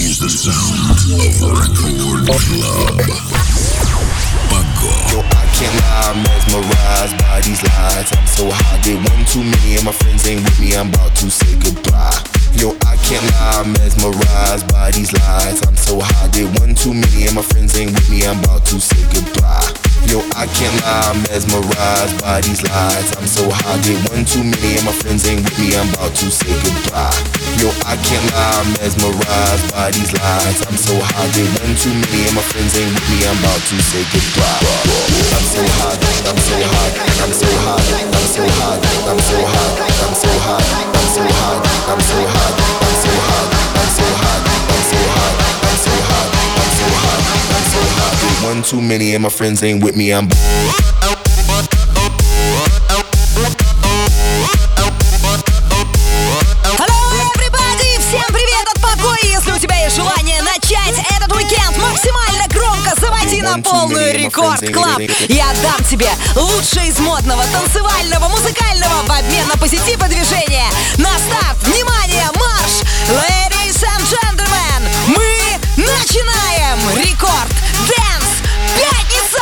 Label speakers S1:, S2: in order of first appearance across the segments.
S1: is the sound of Record Club.
S2: Yo, I can't lie, mesmerized by these lights. I'm so high, did one too many, and my friends ain't with me. I'm about to say goodbye. Yo, I can't lie, mesmerized by these lights. I'm so high, did one too many, and my friends ain't with me. I'm about to say goodbye. Yo, I can't lie, I'm mesmerized by these lies. I'm so high, get one too many, and my friends ain't with me. I'm about to say goodbye. Yo, I can't lie, I'm mesmerized by these lies. I'm so high, get one too many, and my friends ain't with me. I'm about to say goodbye. I'm so high, I'm so high, I'm so high, I'm so high, I'm so high, I'm so high, I'm so high, I'm so high, I'm so one too many, and my friends ain't with me. I'm
S3: Hello, everybody! Всем привет от Пако! И Если у тебя есть желание начать этот уикенд максимально громко, заводи на полную рекорд клаб. Я дам тебе лучшее из модного, танцевального, музыкального в обмен на позитив и движение. На старт! Внимание! Марш! Ladies and gentlemen, мы начинаем! Рекорд!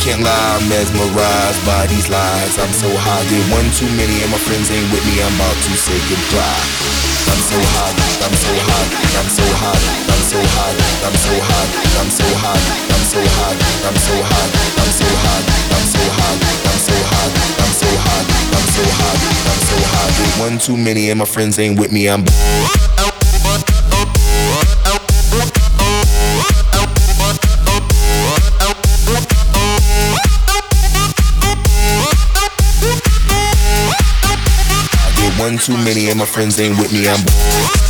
S2: can't lie, I'm mesmerized by these lights. I'm so high, did one too many, and my friends ain't with me. I'm about to say goodbye. I'm so high, I'm so high, I'm so high, I'm so high, I'm so high, I'm so high, I'm so high, I'm so high, I'm so high, I'm so high, I'm so high, I'm so high, I'm so high, I'm so high. Did one too many, and my friends ain't with me. I'm one too many, and my friends ain't with me. I'm I'm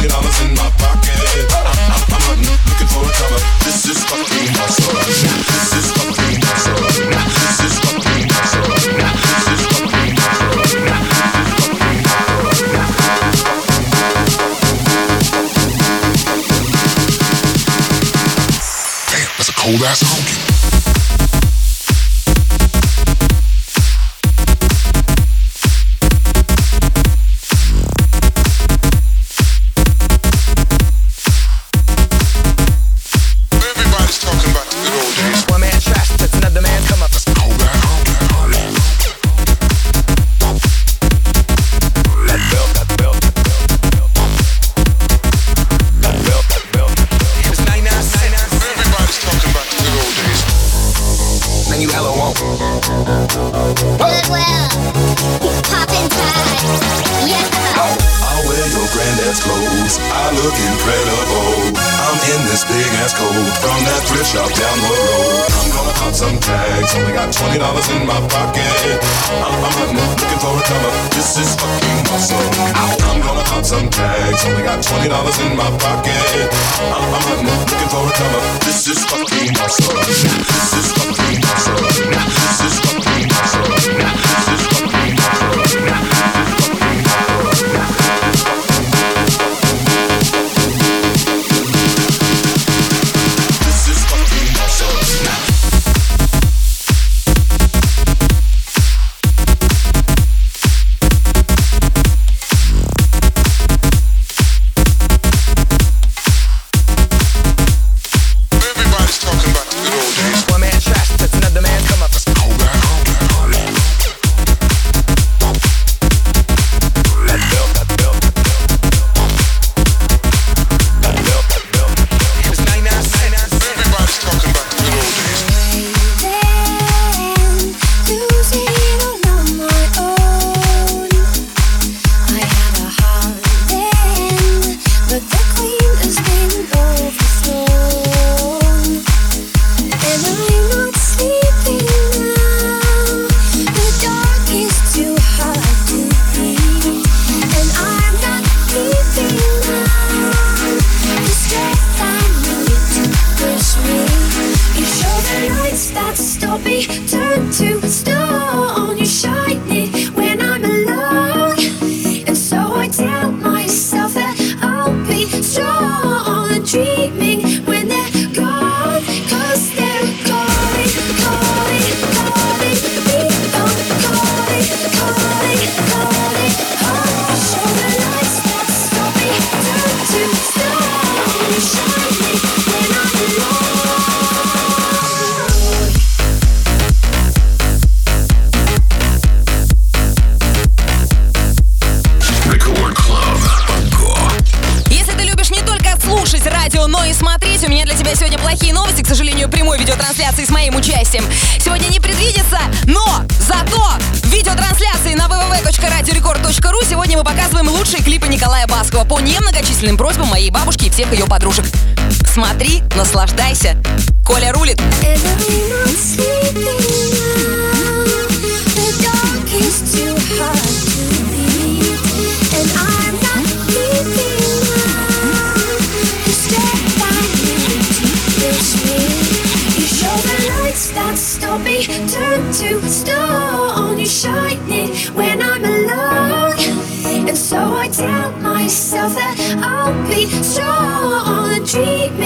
S1: That's
S3: всех ее подружек. Смотри, наслаждайся. Коля рулит.
S4: That stole me, turned to stone. You shine it when I'm alone, and so I tell. So on the tree.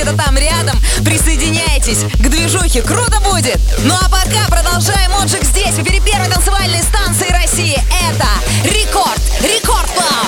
S3: где-то там рядом. Присоединяйтесь к движухе, круто будет! Ну а пока продолжаем отжиг здесь, в эфире первой танцевальной станции России. Это Рекорд, Рекорд Клаб!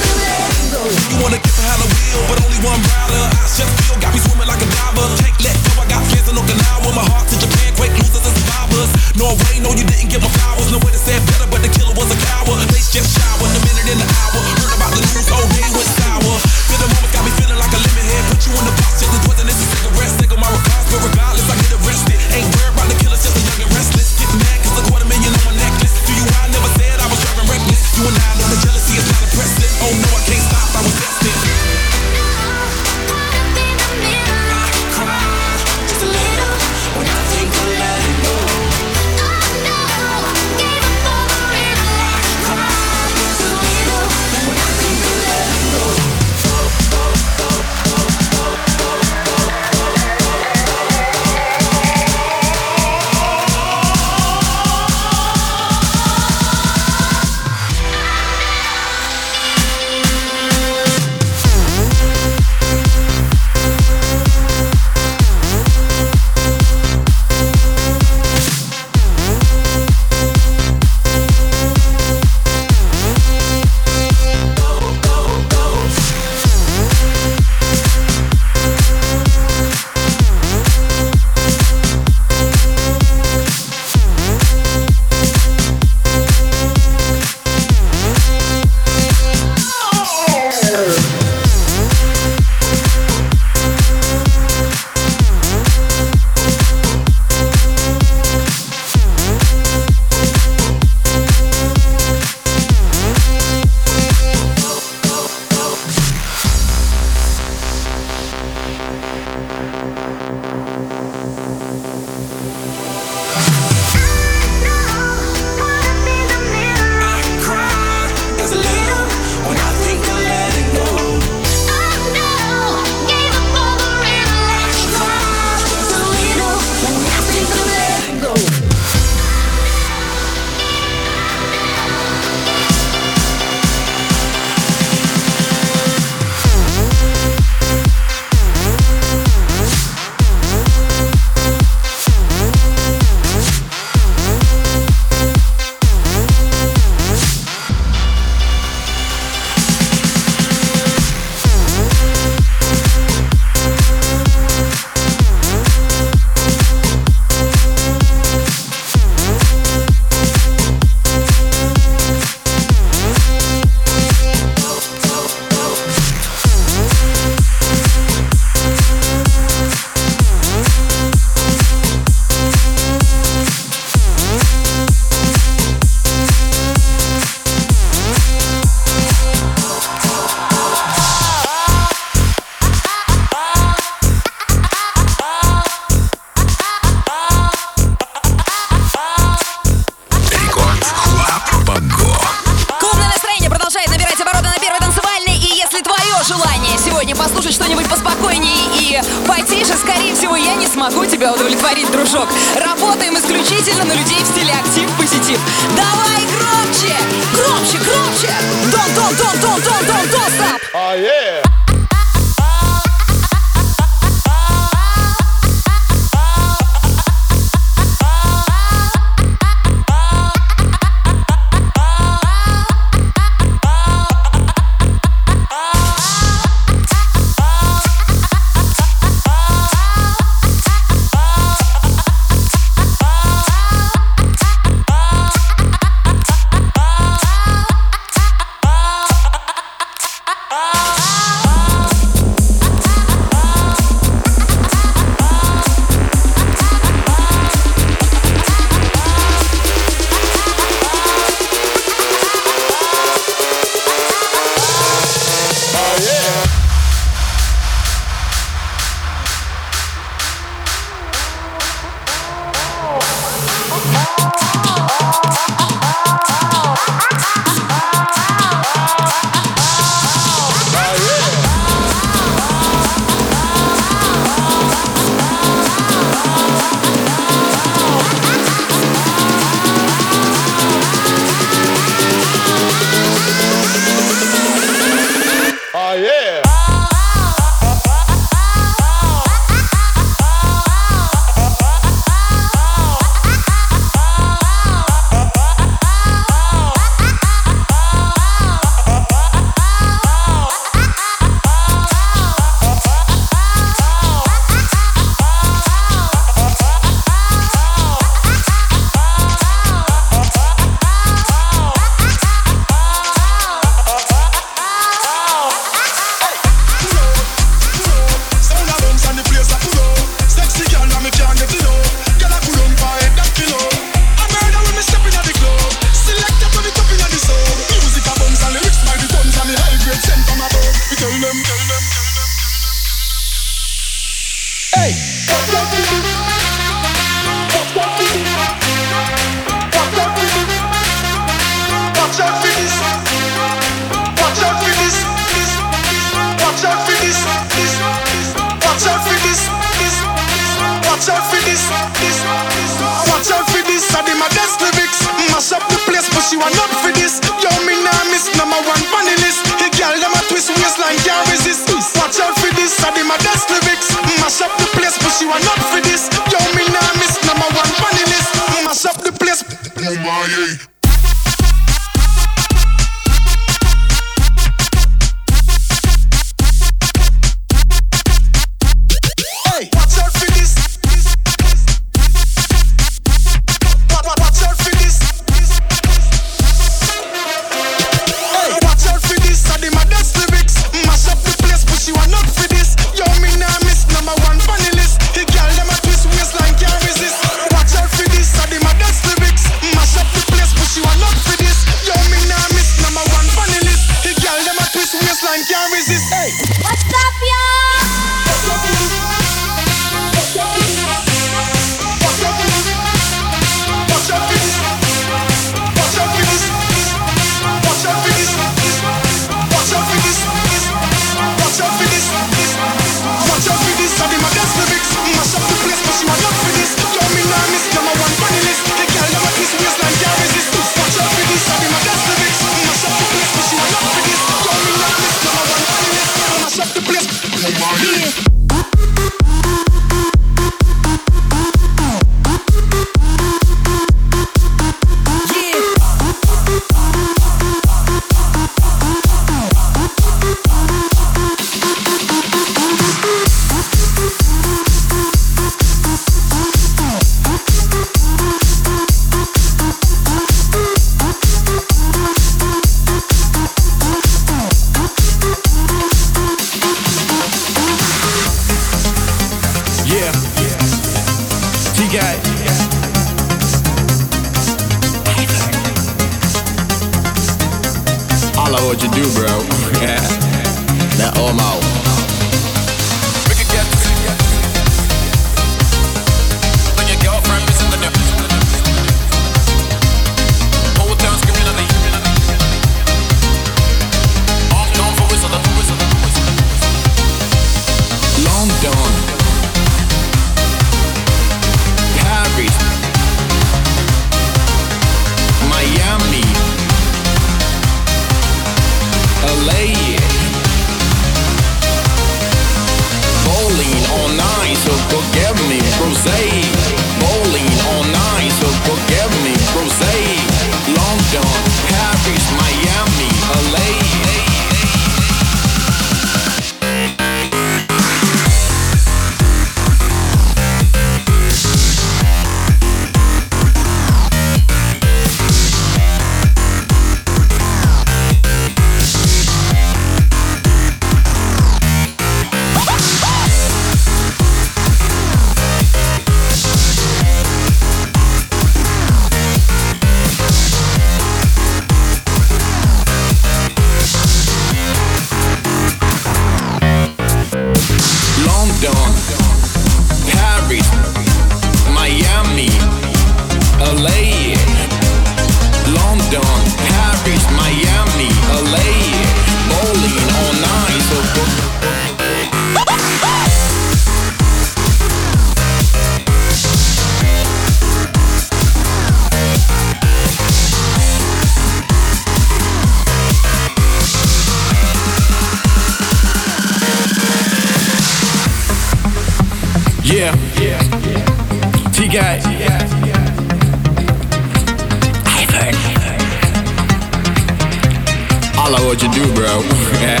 S5: What you do, bro. Yeah.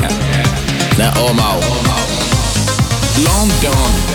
S5: That all out. London.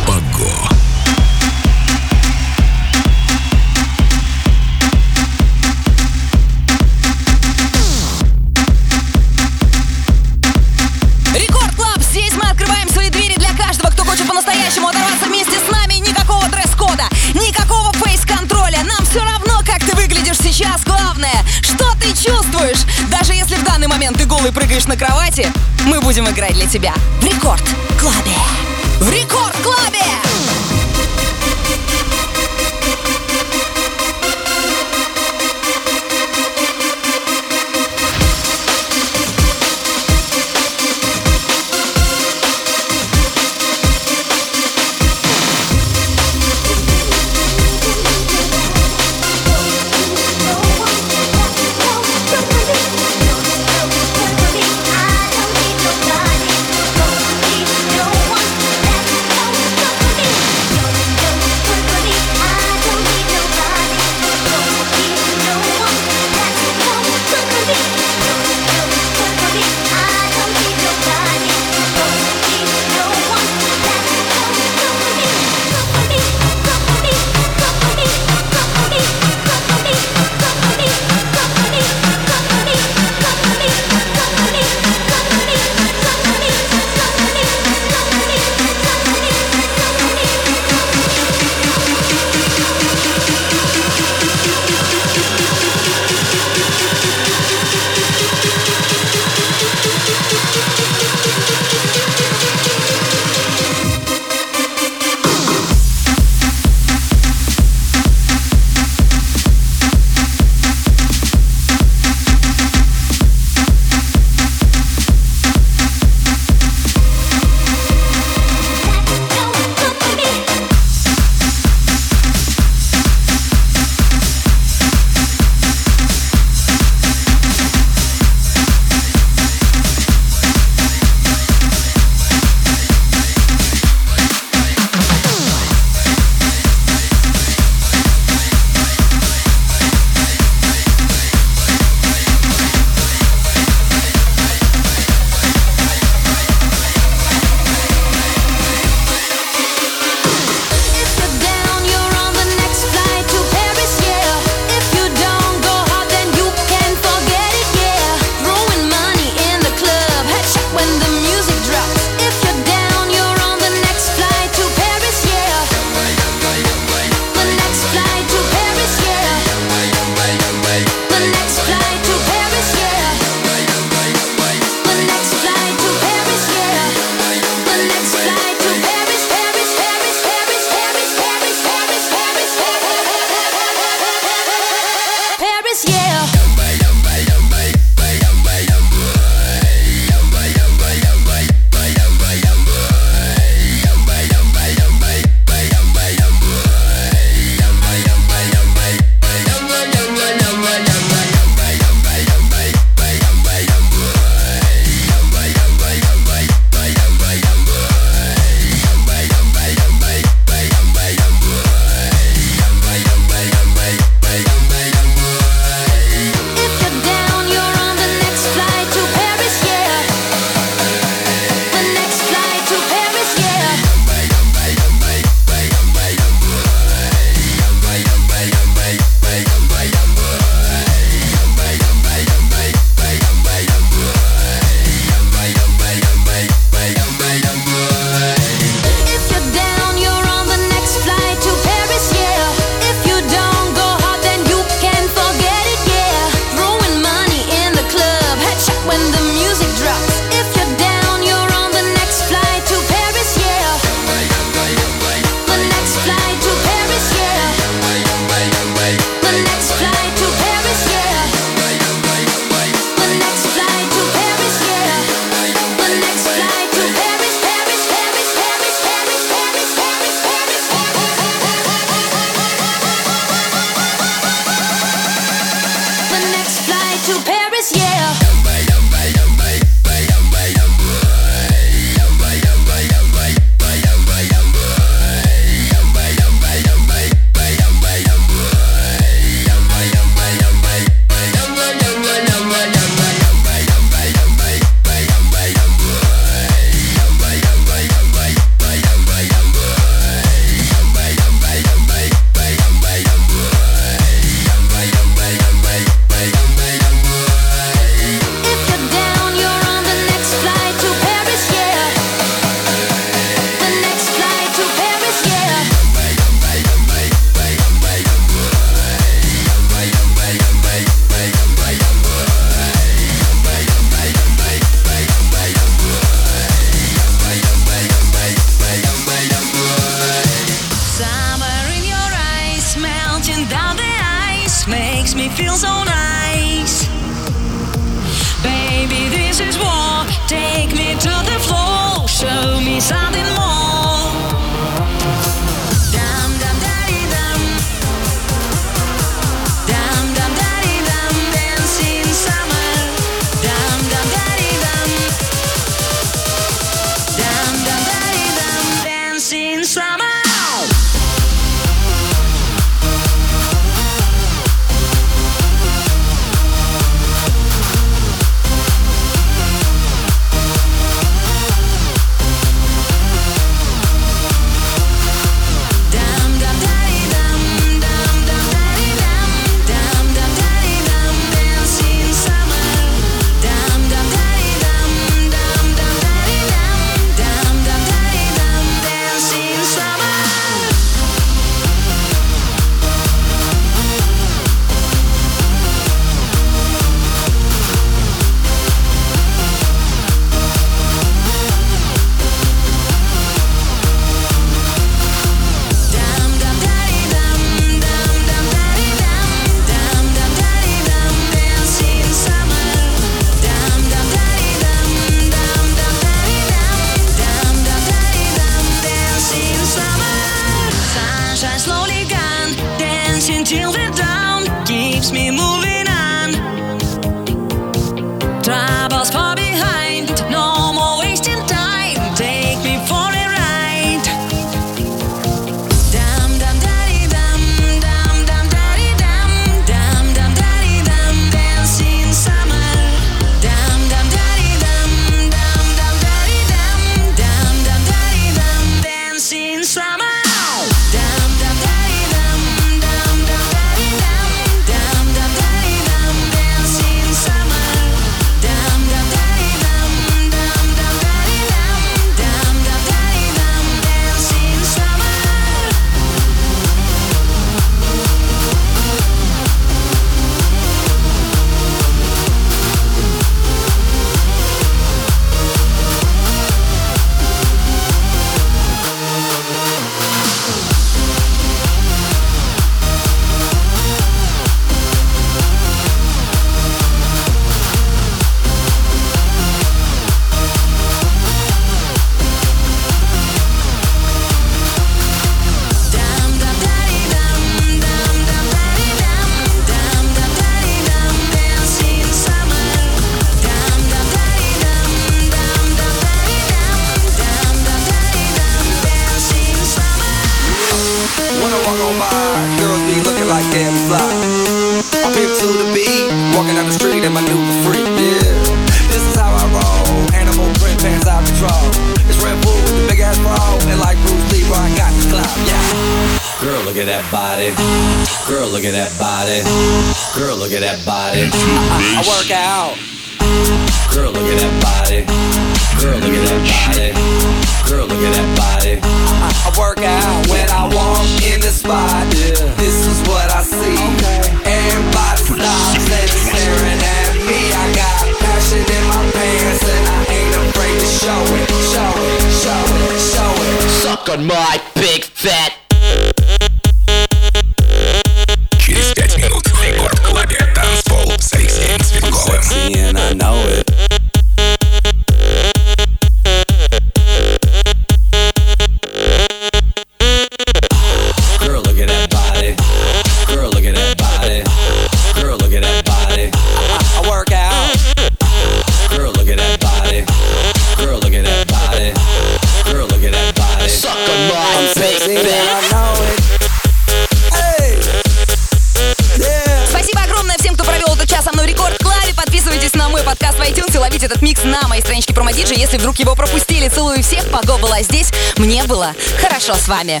S3: даже если вдруг его пропустили. Целую всех, Паго была здесь. Мне было хорошо с вами.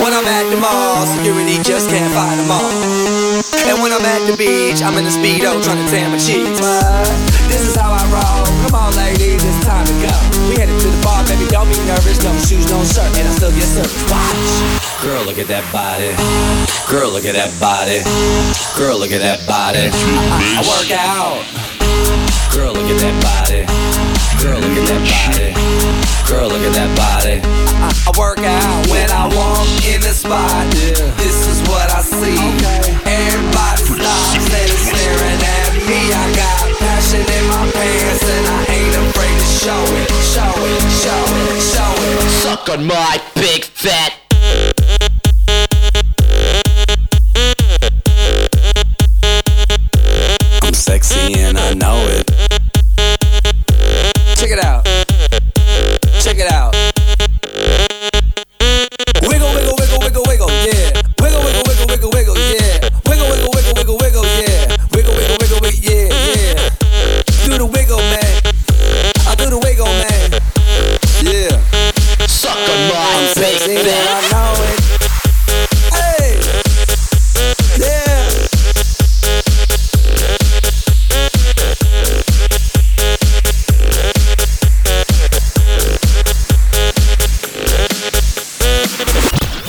S6: When I'm at the mall, security just can't find them all. And when I'm at the beach, I'm in a speedo trying to tan my cheeks. But this is how I roll. Come on, ladies, it's time to go. We headed to the bar, baby, don't be nervous. No shoes, no shirt, and I still get service. Watch.
S7: Girl, look at that body. Girl, look at that body. Girl, look at that body. I, I
S1: work
S6: out.
S7: Girl, look at that body. Girl, look at that body. Girl, look at that body. I,
S6: work out when I walk in the spot. This is what I see. Everybody stops and is staring at me. I got passion in my pants and I ain't afraid to show it, show it, show it, show it.
S8: Suck on my big fat
S7: sexy and I know it.
S6: Check it out. Check it out. Wiggle, wiggle, wiggle, wiggle, wiggle, yeah. Wiggle, wiggle, wiggle, wiggle, wiggle, yeah. Wiggle, wiggle, wiggle, wiggle, wiggle, yeah. Wiggle, wiggle, wiggle, yeah, yeah. Do the wiggle, man. I do the wiggle, man. Yeah.
S8: Sucker, my baby.